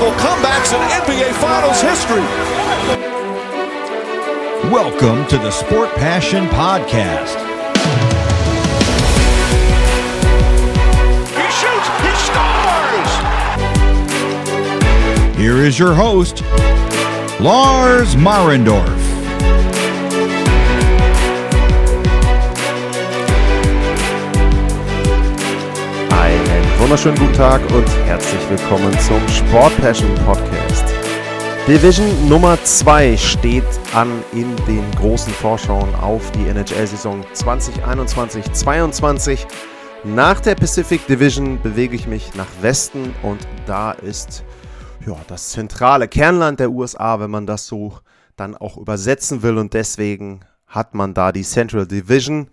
historical comebacks in NBA Finals history. Welcome to the Sport Passion Podcast. He shoots, he scores! Here is your host, Lars Marendorf. Wunderschönen guten Tag und herzlich willkommen zum Sport Passion Podcast. Division Nummer 2 steht an in den großen Vorschauen auf die NHL-Saison 2021-22. Nach der Pacific Division bewege ich mich nach Westen und da ist ja, das zentrale Kernland der USA, wenn man das so dann auch übersetzen will und deswegen hat man da die Central Division.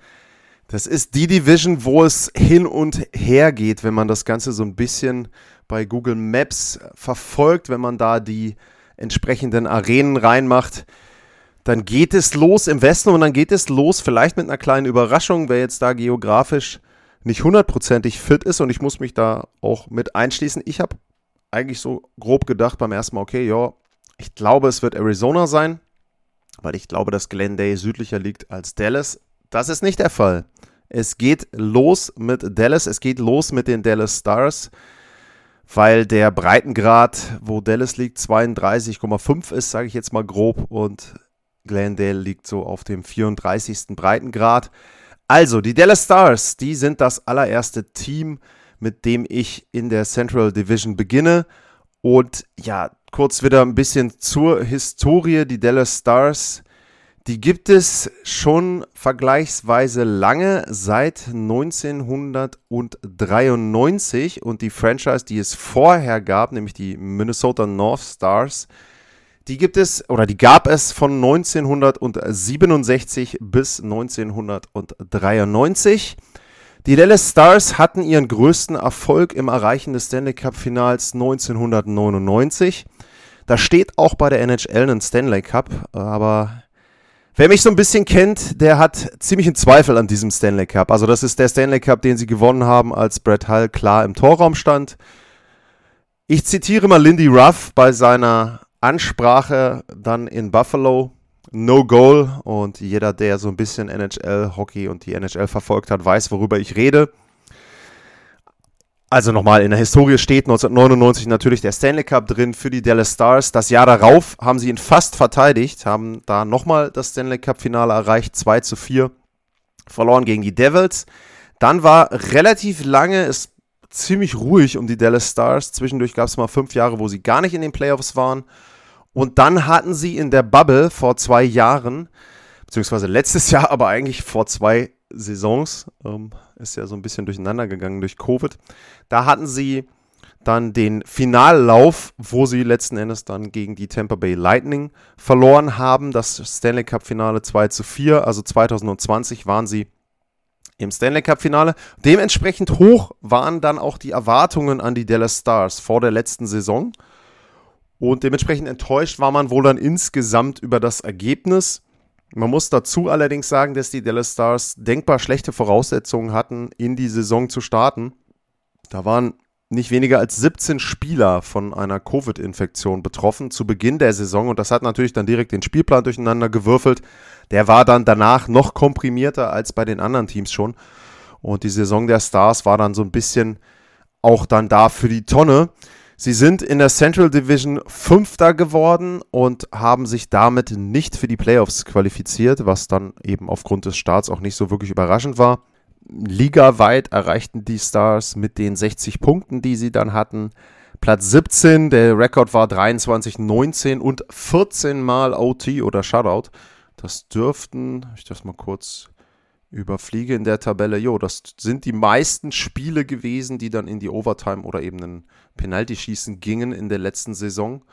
Das ist die Division, wo es hin und her geht, wenn man das Ganze so ein bisschen bei Google Maps verfolgt, wenn man da die entsprechenden Arenen reinmacht. Dann geht es los im Westen und dann geht es los, vielleicht mit einer kleinen Überraschung, wer jetzt da geografisch nicht hundertprozentig fit ist und ich muss mich da auch mit einschließen. Ich habe eigentlich so grob gedacht beim ersten Mal, okay, ja, ich glaube, es wird Arizona sein, weil ich glaube, dass Glendale südlicher liegt als Dallas. Das ist nicht der Fall. Es geht los mit Dallas, es geht los mit den Dallas Stars, weil der Breitengrad, wo Dallas liegt, 32,5 ist, sage ich jetzt mal grob, und Glendale liegt so auf dem 34. Breitengrad. Also, die Dallas Stars, die sind das allererste Team, mit dem ich in der Central Division beginne. Und ja, kurz wieder ein bisschen zur Historie. Die Dallas Stars die gibt es schon vergleichsweise lange, seit 1993 und die Franchise, die es vorher gab, nämlich die Minnesota North Stars, die gibt es oder die gab es von 1967 bis 1993. Die Dallas Stars hatten ihren größten Erfolg im Erreichen des Stanley Cup Finals 1999. Da steht auch bei der NHL ein Stanley Cup, aber Wer mich so ein bisschen kennt, der hat ziemlich einen Zweifel an diesem Stanley Cup. Also das ist der Stanley Cup, den sie gewonnen haben, als Brett Hull klar im Torraum stand. Ich zitiere mal Lindy Ruff bei seiner Ansprache dann in Buffalo. No Goal. Und jeder, der so ein bisschen NHL-Hockey und die NHL verfolgt hat, weiß, worüber ich rede. Also nochmal, in der Historie steht 1999 natürlich der Stanley Cup drin für die Dallas Stars. Das Jahr darauf haben sie ihn fast verteidigt, haben da nochmal das Stanley Cup-Finale erreicht, 2 zu 4, verloren gegen die Devils. Dann war relativ lange es ziemlich ruhig um die Dallas Stars. Zwischendurch gab es mal fünf Jahre, wo sie gar nicht in den Playoffs waren. Und dann hatten sie in der Bubble vor zwei Jahren, beziehungsweise letztes Jahr, aber eigentlich vor zwei Saisons, ähm, ist ja so ein bisschen durcheinander gegangen durch Covid. Da hatten sie dann den Finallauf, wo sie letzten Endes dann gegen die Tampa Bay Lightning verloren haben. Das Stanley Cup Finale 2 zu 4, also 2020 waren sie im Stanley Cup Finale. Dementsprechend hoch waren dann auch die Erwartungen an die Dallas Stars vor der letzten Saison. Und dementsprechend enttäuscht war man wohl dann insgesamt über das Ergebnis. Man muss dazu allerdings sagen, dass die Dallas Stars denkbar schlechte Voraussetzungen hatten, in die Saison zu starten. Da waren nicht weniger als 17 Spieler von einer Covid-Infektion betroffen zu Beginn der Saison und das hat natürlich dann direkt den Spielplan durcheinander gewürfelt. Der war dann danach noch komprimierter als bei den anderen Teams schon. Und die Saison der Stars war dann so ein bisschen auch dann da für die Tonne. Sie sind in der Central Division Fünfter geworden und haben sich damit nicht für die Playoffs qualifiziert, was dann eben aufgrund des Starts auch nicht so wirklich überraschend war. Ligaweit erreichten die Stars mit den 60 Punkten, die sie dann hatten, Platz 17. Der Rekord war 23, 19 und 14 mal OT oder Shutout. Das dürften, ich das mal kurz überfliege in der Tabelle, jo, das sind die meisten Spiele gewesen, die dann in die Overtime oder eben einen Penalty-Schießen gingen in der letzten Saison.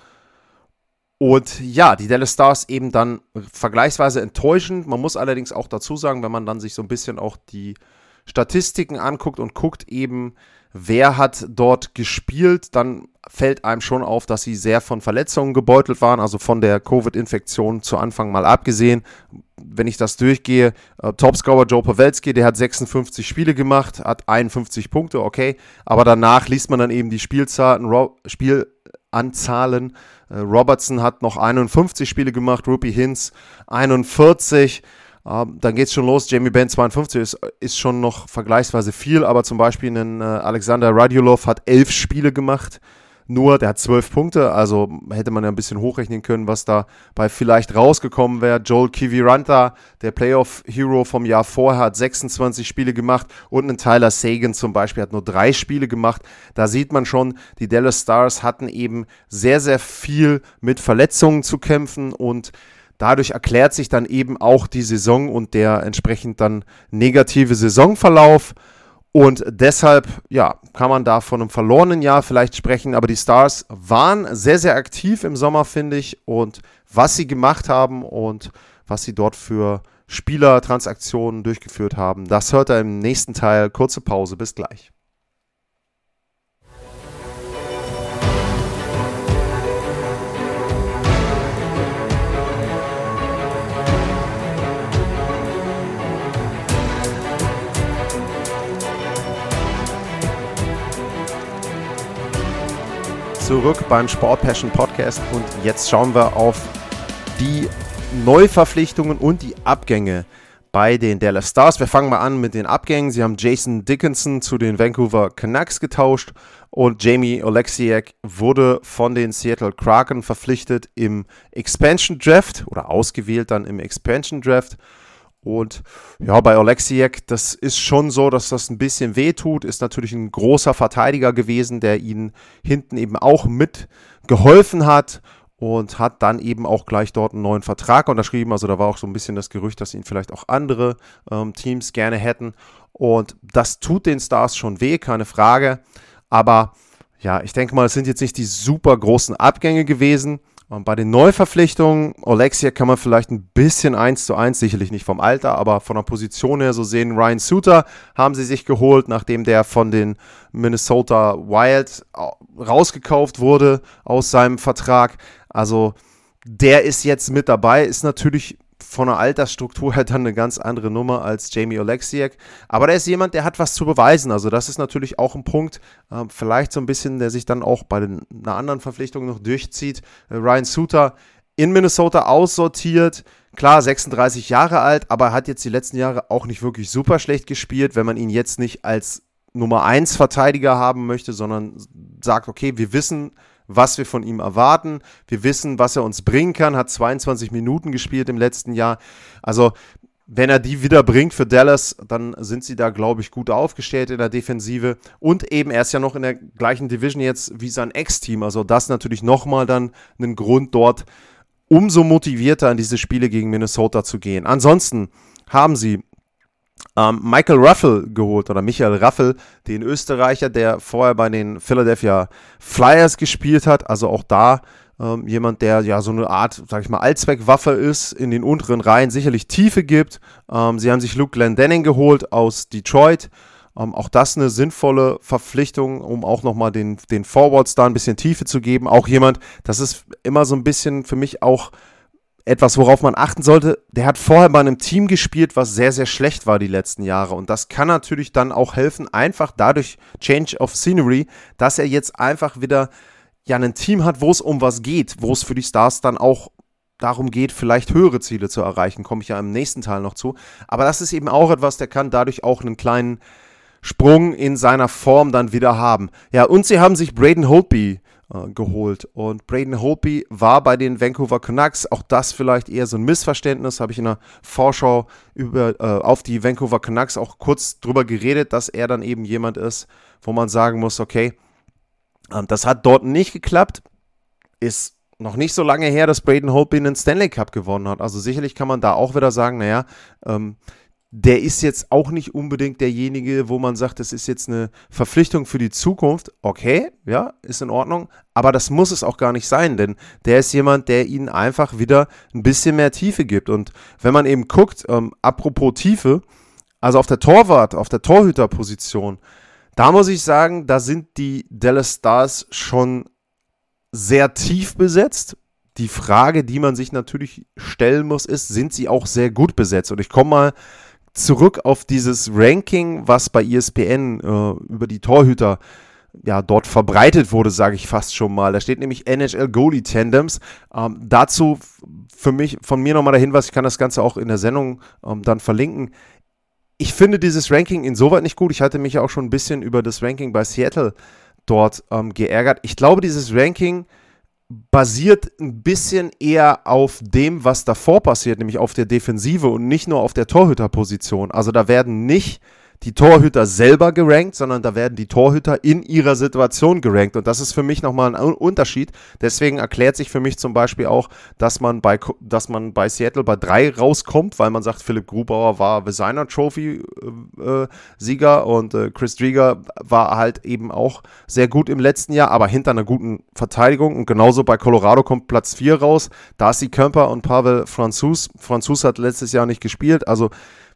Und ja, die Dallas Stars eben dann vergleichsweise enttäuschend. Man muss allerdings auch dazu sagen, wenn man dann sich so ein bisschen auch die Statistiken anguckt und guckt eben, wer hat dort gespielt, dann fällt einem schon auf, dass sie sehr von Verletzungen gebeutelt waren, also von der Covid-Infektion zu Anfang mal abgesehen. Wenn ich das durchgehe, äh, Topscorer Joe Pawelski, der hat 56 Spiele gemacht, hat 51 Punkte, okay, aber danach liest man dann eben die Spielzeiten, Spiel Spielanzahlen. Äh, Robertson hat noch 51 Spiele gemacht, Ruby Hinz 41. Ähm, dann geht es schon los. Jamie Benn 52 ist, ist schon noch vergleichsweise viel, aber zum Beispiel ein äh, Alexander Radulov hat elf Spiele gemacht nur, der hat zwölf Punkte, also hätte man ja ein bisschen hochrechnen können, was da bei vielleicht rausgekommen wäre. Joel Kiviranta, der Playoff-Hero vom Jahr vorher, hat 26 Spiele gemacht und ein Tyler Sagan zum Beispiel hat nur drei Spiele gemacht. Da sieht man schon, die Dallas Stars hatten eben sehr, sehr viel mit Verletzungen zu kämpfen und Dadurch erklärt sich dann eben auch die Saison und der entsprechend dann negative Saisonverlauf. Und deshalb, ja, kann man da von einem verlorenen Jahr vielleicht sprechen. Aber die Stars waren sehr, sehr aktiv im Sommer, finde ich. Und was sie gemacht haben und was sie dort für Spielertransaktionen durchgeführt haben, das hört er im nächsten Teil. Kurze Pause, bis gleich. Zurück beim Sport Passion Podcast und jetzt schauen wir auf die Neuverpflichtungen und die Abgänge bei den Dallas Stars. Wir fangen mal an mit den Abgängen. Sie haben Jason Dickinson zu den Vancouver Canucks getauscht und Jamie Oleksiak wurde von den Seattle Kraken verpflichtet im Expansion Draft oder ausgewählt dann im Expansion Draft. Und ja, bei Oleksiak, das ist schon so, dass das ein bisschen wehtut. Ist natürlich ein großer Verteidiger gewesen, der ihnen hinten eben auch mitgeholfen hat und hat dann eben auch gleich dort einen neuen Vertrag unterschrieben. Also da war auch so ein bisschen das Gerücht, dass ihn vielleicht auch andere ähm, Teams gerne hätten. Und das tut den Stars schon weh, keine Frage. Aber ja, ich denke mal, es sind jetzt nicht die super großen Abgänge gewesen. Und bei den Neuverpflichtungen, Alexia kann man vielleicht ein bisschen eins zu eins, sicherlich nicht vom Alter, aber von der Position her so sehen. Ryan Suter haben sie sich geholt, nachdem der von den Minnesota Wild rausgekauft wurde aus seinem Vertrag. Also der ist jetzt mit dabei, ist natürlich von der Altersstruktur halt dann eine ganz andere Nummer als Jamie Oleksiak. Aber der ist jemand, der hat was zu beweisen. Also das ist natürlich auch ein Punkt, äh, vielleicht so ein bisschen, der sich dann auch bei den, einer anderen Verpflichtung noch durchzieht. Äh, Ryan Suter in Minnesota aussortiert. Klar, 36 Jahre alt, aber hat jetzt die letzten Jahre auch nicht wirklich super schlecht gespielt, wenn man ihn jetzt nicht als Nummer 1 Verteidiger haben möchte, sondern sagt, okay, wir wissen, was wir von ihm erwarten. Wir wissen, was er uns bringen kann. Hat 22 Minuten gespielt im letzten Jahr. Also, wenn er die wieder bringt für Dallas, dann sind sie da, glaube ich, gut aufgestellt in der Defensive. Und eben, er ist ja noch in der gleichen Division jetzt wie sein Ex-Team. Also, das natürlich nochmal dann einen Grund dort, umso motivierter in diese Spiele gegen Minnesota zu gehen. Ansonsten haben sie ähm, Michael Ruffel geholt oder Michael Raffel, den Österreicher, der vorher bei den Philadelphia Flyers gespielt hat. Also auch da ähm, jemand, der ja so eine Art, sag ich mal, Allzweckwaffe ist, in den unteren Reihen sicherlich Tiefe gibt. Ähm, sie haben sich Luke Glendening geholt aus Detroit. Ähm, auch das eine sinnvolle Verpflichtung, um auch nochmal den, den Forwards da ein bisschen Tiefe zu geben. Auch jemand, das ist immer so ein bisschen für mich auch etwas, worauf man achten sollte, der hat vorher bei einem Team gespielt, was sehr, sehr schlecht war die letzten Jahre. Und das kann natürlich dann auch helfen, einfach dadurch Change of Scenery, dass er jetzt einfach wieder ja ein Team hat, wo es um was geht, wo es für die Stars dann auch darum geht, vielleicht höhere Ziele zu erreichen. Komme ich ja im nächsten Teil noch zu. Aber das ist eben auch etwas, der kann dadurch auch einen kleinen Sprung in seiner Form dann wieder haben. Ja, und sie haben sich Braden Holtby geholt. Und Braden Holtby war bei den Vancouver Canucks. Auch das vielleicht eher so ein Missverständnis. Habe ich in der Vorschau über, äh, auf die Vancouver Canucks auch kurz drüber geredet, dass er dann eben jemand ist, wo man sagen muss, okay, äh, das hat dort nicht geklappt. Ist noch nicht so lange her, dass Braden Holtby einen Stanley Cup gewonnen hat. Also sicherlich kann man da auch wieder sagen, naja, ähm, der ist jetzt auch nicht unbedingt derjenige, wo man sagt, das ist jetzt eine Verpflichtung für die Zukunft. Okay, ja, ist in Ordnung. Aber das muss es auch gar nicht sein, denn der ist jemand, der ihnen einfach wieder ein bisschen mehr Tiefe gibt. Und wenn man eben guckt, ähm, apropos Tiefe, also auf der Torwart, auf der Torhüterposition, da muss ich sagen, da sind die Dallas Stars schon sehr tief besetzt. Die Frage, die man sich natürlich stellen muss, ist, sind sie auch sehr gut besetzt? Und ich komme mal zurück auf dieses Ranking, was bei ESPN äh, über die Torhüter ja, dort verbreitet wurde, sage ich fast schon mal. Da steht nämlich NHL Goalie Tandems. Ähm, dazu für mich, von mir nochmal der Hinweis, ich kann das Ganze auch in der Sendung ähm, dann verlinken. Ich finde dieses Ranking insoweit nicht gut. Ich hatte mich ja auch schon ein bisschen über das Ranking bei Seattle dort ähm, geärgert. Ich glaube, dieses Ranking basiert ein bisschen eher auf dem, was davor passiert, nämlich auf der Defensive und nicht nur auf der Torhüterposition. Also da werden nicht die Torhüter selber gerankt, sondern da werden die Torhüter in ihrer Situation gerankt. Und das ist für mich nochmal ein Unterschied. Deswegen erklärt sich für mich zum Beispiel auch, dass man bei, dass man bei Seattle bei drei rauskommt, weil man sagt, Philipp Grubauer war Designer Trophy äh, äh, und äh, Chris Drieger war halt eben auch sehr gut im letzten Jahr, aber hinter einer guten Verteidigung. Und genauso bei Colorado kommt Platz 4 raus. Darcy Kemper und Pavel Franzus. Franzus hat letztes Jahr nicht gespielt, also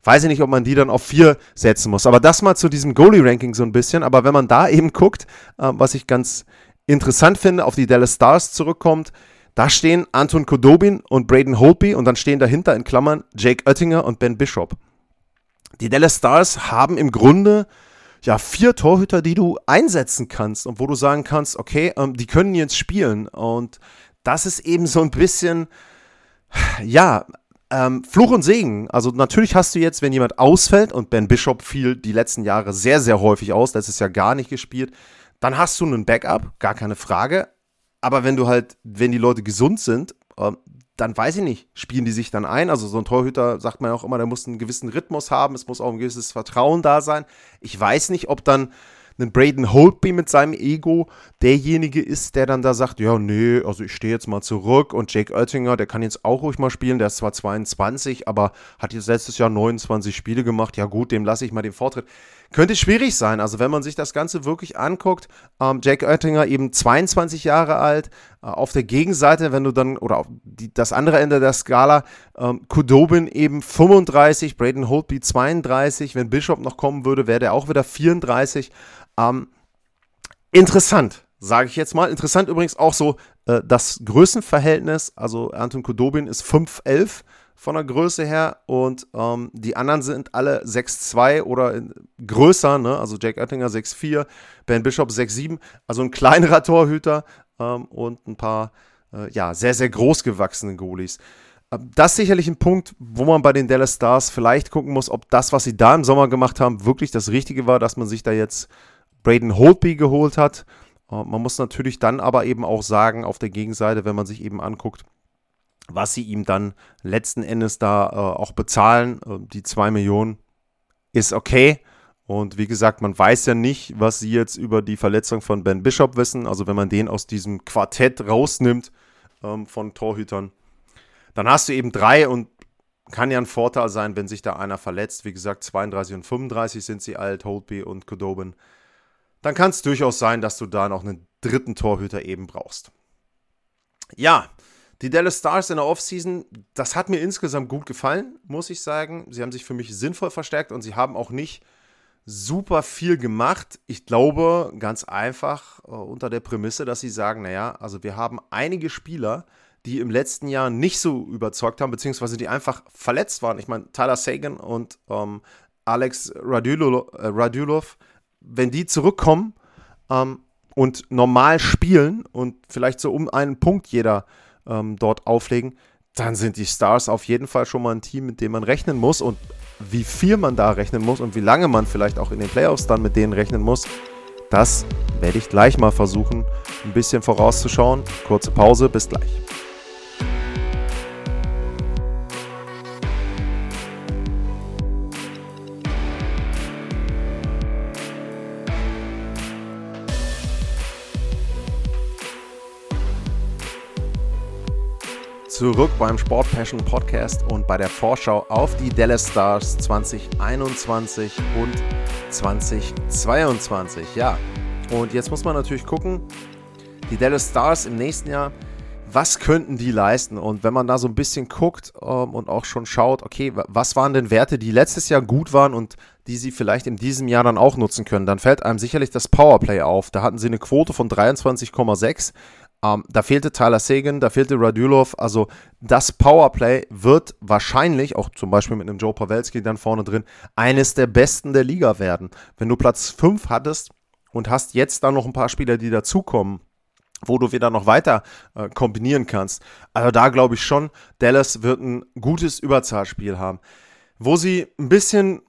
weiß ich nicht, ob man die dann auf vier setzen muss. Aber das mal zu diesem Goalie-Ranking so ein bisschen. Aber wenn man da eben guckt, äh, was ich ganz interessant finde, auf die Dallas Stars zurückkommt, da stehen Anton Kodobin und Braden Holtby und dann stehen dahinter in Klammern Jake Oettinger und Ben Bishop. Die Dallas Stars haben im Grunde ja vier Torhüter, die du einsetzen kannst und wo du sagen kannst, okay, ähm, die können jetzt spielen und das ist eben so ein bisschen ja, ähm, Fluch und Segen. Also natürlich hast du jetzt, wenn jemand ausfällt, und Ben Bishop fiel die letzten Jahre sehr, sehr häufig aus, letztes Jahr gar nicht gespielt, dann hast du einen Backup, gar keine Frage. Aber wenn du halt, wenn die Leute gesund sind, äh, dann weiß ich nicht, spielen die sich dann ein. Also so ein Torhüter, sagt man auch immer, der muss einen gewissen Rhythmus haben, es muss auch ein gewisses Vertrauen da sein. Ich weiß nicht, ob dann ein Braden Holtby mit seinem Ego derjenige ist, der dann da sagt, ja, nee, also ich stehe jetzt mal zurück und Jake Oettinger, der kann jetzt auch ruhig mal spielen, der ist zwar 22, aber hat jetzt letztes Jahr 29 Spiele gemacht, ja gut, dem lasse ich mal den Vortritt. Könnte schwierig sein, also wenn man sich das Ganze wirklich anguckt, ähm, Jake Oettinger eben 22 Jahre alt, äh, auf der Gegenseite, wenn du dann, oder die, das andere Ende der Skala, ähm, Kudobin eben 35, Braden Holtby 32, wenn Bishop noch kommen würde, wäre der auch wieder 34. Ähm, interessant, sage ich jetzt mal. Interessant übrigens auch so äh, das Größenverhältnis. Also Anton Kudobin ist 5'11 von der Größe her und ähm, die anderen sind alle 6'2 oder größer. Ne? Also Jack Oettinger 6'4, Ben Bishop 6'7. Also ein kleinerer Torhüter ähm, und ein paar äh, ja, sehr, sehr groß gewachsene Goalies. Ähm, das ist sicherlich ein Punkt, wo man bei den Dallas Stars vielleicht gucken muss, ob das, was sie da im Sommer gemacht haben, wirklich das Richtige war, dass man sich da jetzt Braden Holtby geholt hat. Äh, man muss natürlich dann aber eben auch sagen, auf der Gegenseite, wenn man sich eben anguckt, was sie ihm dann letzten Endes da äh, auch bezahlen, äh, die 2 Millionen, ist okay. Und wie gesagt, man weiß ja nicht, was sie jetzt über die Verletzung von Ben Bishop wissen. Also wenn man den aus diesem Quartett rausnimmt ähm, von Torhütern, dann hast du eben drei und kann ja ein Vorteil sein, wenn sich da einer verletzt. Wie gesagt, 32 und 35 sind sie alt, Holtby und Kodobin dann kann es durchaus sein, dass du da noch einen dritten Torhüter eben brauchst. Ja, die Dallas Stars in der Offseason, das hat mir insgesamt gut gefallen, muss ich sagen. Sie haben sich für mich sinnvoll verstärkt und sie haben auch nicht super viel gemacht. Ich glaube ganz einfach äh, unter der Prämisse, dass sie sagen, naja, also wir haben einige Spieler, die im letzten Jahr nicht so überzeugt haben, beziehungsweise die einfach verletzt waren. Ich meine, Tyler Sagan und ähm, Alex Radulov, äh, wenn die zurückkommen ähm, und normal spielen und vielleicht so um einen Punkt jeder ähm, dort auflegen, dann sind die Stars auf jeden Fall schon mal ein Team, mit dem man rechnen muss. Und wie viel man da rechnen muss und wie lange man vielleicht auch in den Playoffs dann mit denen rechnen muss, das werde ich gleich mal versuchen, ein bisschen vorauszuschauen. Kurze Pause, bis gleich. Zurück beim Sport Passion Podcast und bei der Vorschau auf die Dallas Stars 2021 und 2022. Ja, und jetzt muss man natürlich gucken, die Dallas Stars im nächsten Jahr, was könnten die leisten? Und wenn man da so ein bisschen guckt ähm, und auch schon schaut, okay, was waren denn Werte, die letztes Jahr gut waren und die sie vielleicht in diesem Jahr dann auch nutzen können, dann fällt einem sicherlich das Powerplay auf. Da hatten sie eine Quote von 23,6 ähm, da fehlte Tyler Sagan, da fehlte Radulov. Also das Powerplay wird wahrscheinlich, auch zum Beispiel mit einem Joe Pawelski dann vorne drin, eines der besten der Liga werden. Wenn du Platz 5 hattest und hast jetzt dann noch ein paar Spieler, die dazukommen, wo du wieder noch weiter äh, kombinieren kannst. Also da glaube ich schon, Dallas wird ein gutes Überzahlspiel haben. Wo sie ein bisschen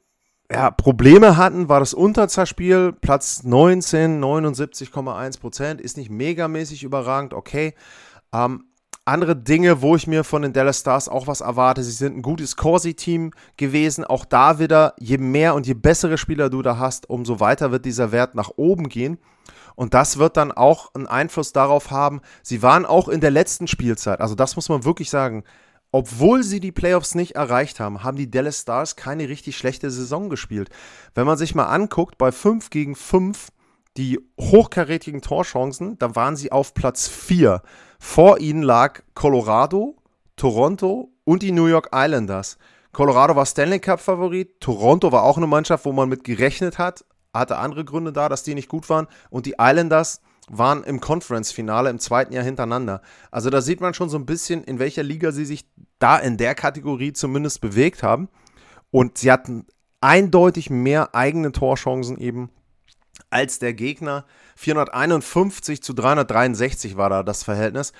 ja, Probleme hatten, war das Unterzahlspiel, Platz 19, 79,1 Prozent, ist nicht megamäßig überragend, okay. Ähm, andere Dinge, wo ich mir von den Dallas Stars auch was erwarte. Sie sind ein gutes Corsi-Team gewesen. Auch da wieder, je mehr und je bessere Spieler du da hast, umso weiter wird dieser Wert nach oben gehen. Und das wird dann auch einen Einfluss darauf haben. Sie waren auch in der letzten Spielzeit, also das muss man wirklich sagen, obwohl sie die Playoffs nicht erreicht haben, haben die Dallas Stars keine richtig schlechte Saison gespielt. Wenn man sich mal anguckt, bei 5 gegen 5 die hochkarätigen Torchancen, da waren sie auf Platz 4. Vor ihnen lag Colorado, Toronto und die New York Islanders. Colorado war Stanley Cup-Favorit, Toronto war auch eine Mannschaft, wo man mit gerechnet hat, hatte andere Gründe da, dass die nicht gut waren. Und die Islanders waren im Conference-Finale im zweiten Jahr hintereinander. Also da sieht man schon so ein bisschen, in welcher Liga sie sich da in der Kategorie zumindest bewegt haben. Und sie hatten eindeutig mehr eigene Torchancen eben als der Gegner. 451 zu 363 war da das Verhältnis.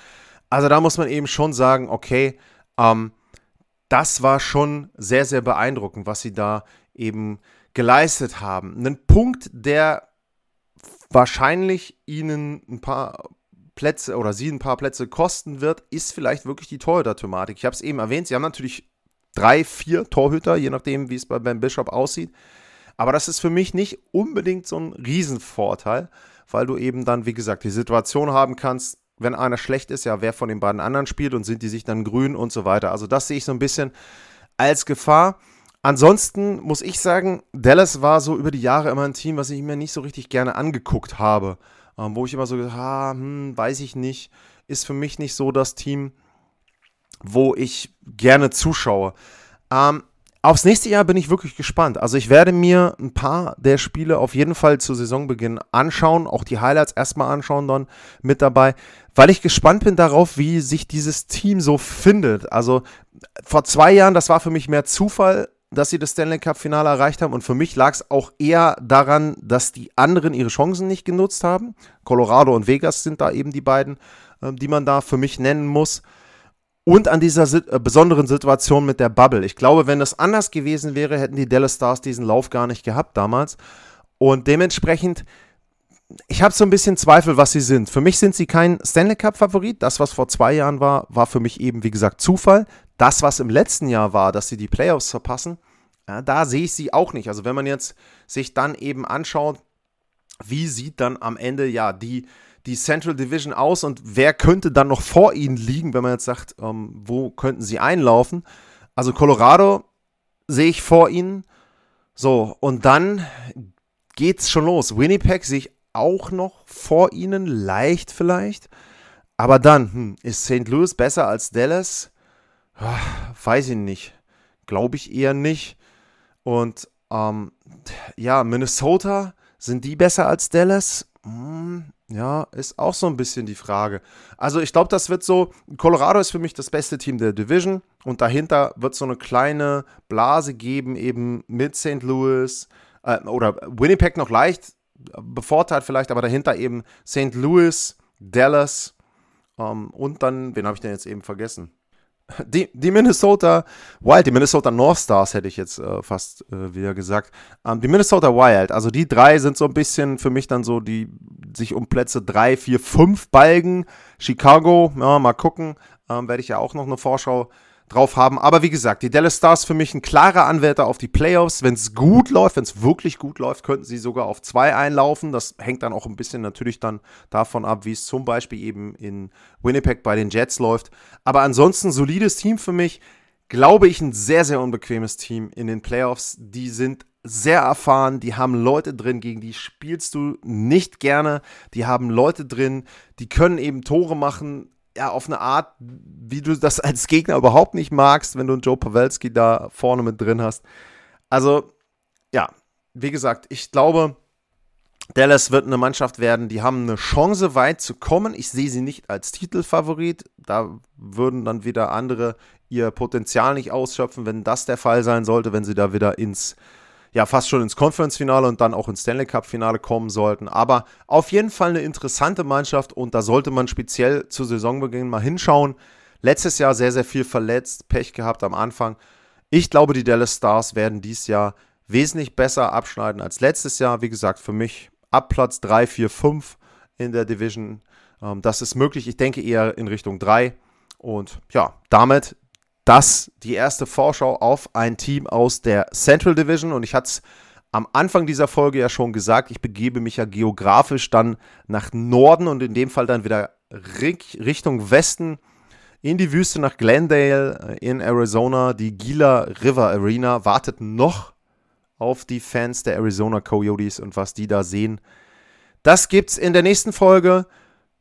Also da muss man eben schon sagen, okay, ähm, das war schon sehr, sehr beeindruckend, was sie da eben geleistet haben. Ein Punkt, der wahrscheinlich ihnen ein paar Plätze oder sie ein paar Plätze kosten wird, ist vielleicht wirklich die Torhüter-Thematik. Ich habe es eben erwähnt, sie haben natürlich drei, vier Torhüter, je nachdem, wie es bei Ben Bishop aussieht. Aber das ist für mich nicht unbedingt so ein Riesenvorteil, weil du eben dann, wie gesagt, die Situation haben kannst, wenn einer schlecht ist, ja, wer von den beiden anderen spielt und sind die sich dann grün und so weiter. Also das sehe ich so ein bisschen als Gefahr. Ansonsten muss ich sagen, Dallas war so über die Jahre immer ein Team, was ich mir nicht so richtig gerne angeguckt habe. Ähm, wo ich immer so gesagt habe, hm, weiß ich nicht, ist für mich nicht so das Team, wo ich gerne zuschaue. Ähm, Aufs nächste Jahr bin ich wirklich gespannt. Also ich werde mir ein paar der Spiele auf jeden Fall zu Saisonbeginn anschauen, auch die Highlights erstmal anschauen dann mit dabei, weil ich gespannt bin darauf, wie sich dieses Team so findet. Also vor zwei Jahren, das war für mich mehr Zufall, dass sie das Stanley Cup Finale erreicht haben und für mich lag es auch eher daran, dass die anderen ihre Chancen nicht genutzt haben. Colorado und Vegas sind da eben die beiden, äh, die man da für mich nennen muss. Und an dieser äh, besonderen Situation mit der Bubble. Ich glaube, wenn das anders gewesen wäre, hätten die Dallas Stars diesen Lauf gar nicht gehabt damals. Und dementsprechend, ich habe so ein bisschen Zweifel, was sie sind. Für mich sind sie kein Stanley Cup-Favorit. Das, was vor zwei Jahren war, war für mich eben, wie gesagt, Zufall. Das, was im letzten Jahr war, dass sie die Playoffs verpassen, ja, da sehe ich sie auch nicht. Also wenn man jetzt sich dann eben anschaut, wie sieht dann am Ende ja die die Central Division aus und wer könnte dann noch vor ihnen liegen, wenn man jetzt sagt, ähm, wo könnten sie einlaufen? Also Colorado sehe ich vor ihnen. So, und dann geht's schon los. Winnipeg sehe ich auch noch vor ihnen, leicht vielleicht. Aber dann, hm, ist St. Louis besser als Dallas? Weiß ich nicht. Glaube ich eher nicht. Und ähm, ja, Minnesota, sind die besser als Dallas? Hm, ja, ist auch so ein bisschen die Frage. Also ich glaube, das wird so, Colorado ist für mich das beste Team der Division und dahinter wird so eine kleine Blase geben, eben mit St. Louis äh, oder Winnipeg noch leicht bevorteilt vielleicht, aber dahinter eben St. Louis, Dallas ähm, und dann, wen habe ich denn jetzt eben vergessen? Die, die Minnesota Wild, die Minnesota North Stars hätte ich jetzt äh, fast äh, wieder gesagt. Ähm, die Minnesota Wild, also die drei sind so ein bisschen für mich dann so, die sich um Plätze 3, 4, 5 balgen. Chicago, ja, mal gucken, ähm, werde ich ja auch noch eine Vorschau drauf haben. Aber wie gesagt, die Dallas Stars für mich ein klarer Anwärter auf die Playoffs. Wenn es gut läuft, wenn es wirklich gut läuft, könnten sie sogar auf zwei einlaufen. Das hängt dann auch ein bisschen natürlich dann davon ab, wie es zum Beispiel eben in Winnipeg bei den Jets läuft. Aber ansonsten solides Team für mich. Glaube ich, ein sehr, sehr unbequemes Team in den Playoffs. Die sind sehr erfahren, die haben Leute drin, gegen die spielst du nicht gerne. Die haben Leute drin, die können eben Tore machen, ja, auf eine Art, wie du das als Gegner überhaupt nicht magst, wenn du einen Joe Pawelski da vorne mit drin hast. Also, ja, wie gesagt, ich glaube, Dallas wird eine Mannschaft werden, die haben eine Chance, weit zu kommen. Ich sehe sie nicht als Titelfavorit. Da würden dann wieder andere ihr Potenzial nicht ausschöpfen, wenn das der Fall sein sollte, wenn sie da wieder ins, ja fast schon ins Conference-Finale und dann auch ins Stanley Cup-Finale kommen sollten. Aber auf jeden Fall eine interessante Mannschaft und da sollte man speziell zu Saisonbeginn mal hinschauen. Letztes Jahr sehr, sehr viel verletzt, Pech gehabt am Anfang. Ich glaube, die Dallas Stars werden dieses Jahr wesentlich besser abschneiden als letztes Jahr. Wie gesagt, für mich ab Platz 3, 4, 5 in der Division. Ähm, das ist möglich. Ich denke eher in Richtung 3. Und ja, damit das die erste Vorschau auf ein Team aus der Central Division. Und ich hatte es am Anfang dieser Folge ja schon gesagt, ich begebe mich ja geografisch dann nach Norden und in dem Fall dann wieder Richtung Westen in die Wüste nach Glendale äh, in Arizona. Die Gila River Arena wartet noch auf die Fans der Arizona Coyotes und was die da sehen. Das gibt's in der nächsten Folge.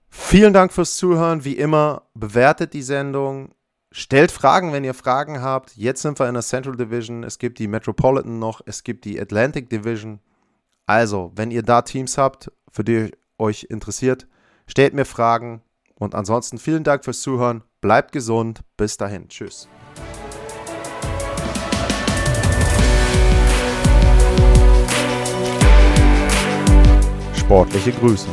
Vielen Dank fürs Zuhören. Wie immer, bewertet die Sendung. Stellt Fragen, wenn ihr Fragen habt. Jetzt sind wir in der Central Division. Es gibt die Metropolitan noch. Es gibt die Atlantic Division. Also, wenn ihr da Teams habt, für die euch interessiert, stellt mir Fragen. Und ansonsten vielen Dank fürs Zuhören. Bleibt gesund. Bis dahin. Tschüss. Sportliche Grüße.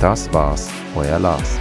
Das war's, euer Lars.